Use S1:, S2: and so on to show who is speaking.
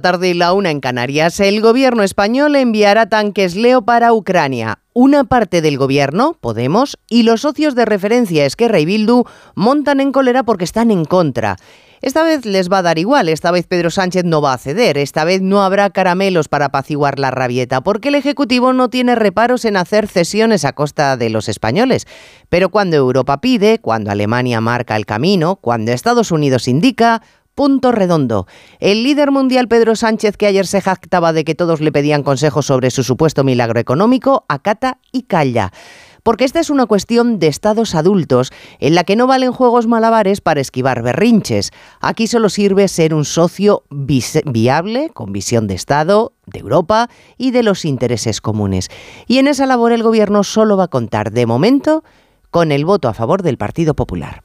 S1: tarde y la una en Canarias, el gobierno español enviará tanques Leo para Ucrania. Una parte del gobierno, Podemos, y los socios de referencia Esquerra y Bildu montan en cólera porque están en contra. Esta vez les va a dar igual, esta vez Pedro Sánchez no va a ceder, esta vez no habrá caramelos para apaciguar la rabieta, porque el Ejecutivo no tiene reparos en hacer cesiones a costa de los españoles. Pero cuando Europa pide, cuando Alemania marca el camino, cuando Estados Unidos indica, punto redondo. El líder mundial Pedro Sánchez, que ayer se jactaba de que todos le pedían consejos sobre su supuesto milagro económico, acata y calla. Porque esta es una cuestión de estados adultos en la que no valen juegos malabares para esquivar berrinches. Aquí solo sirve ser un socio viable, con visión de Estado, de Europa y de los intereses comunes. Y en esa labor el Gobierno solo va a contar, de momento, con el voto a favor del Partido Popular.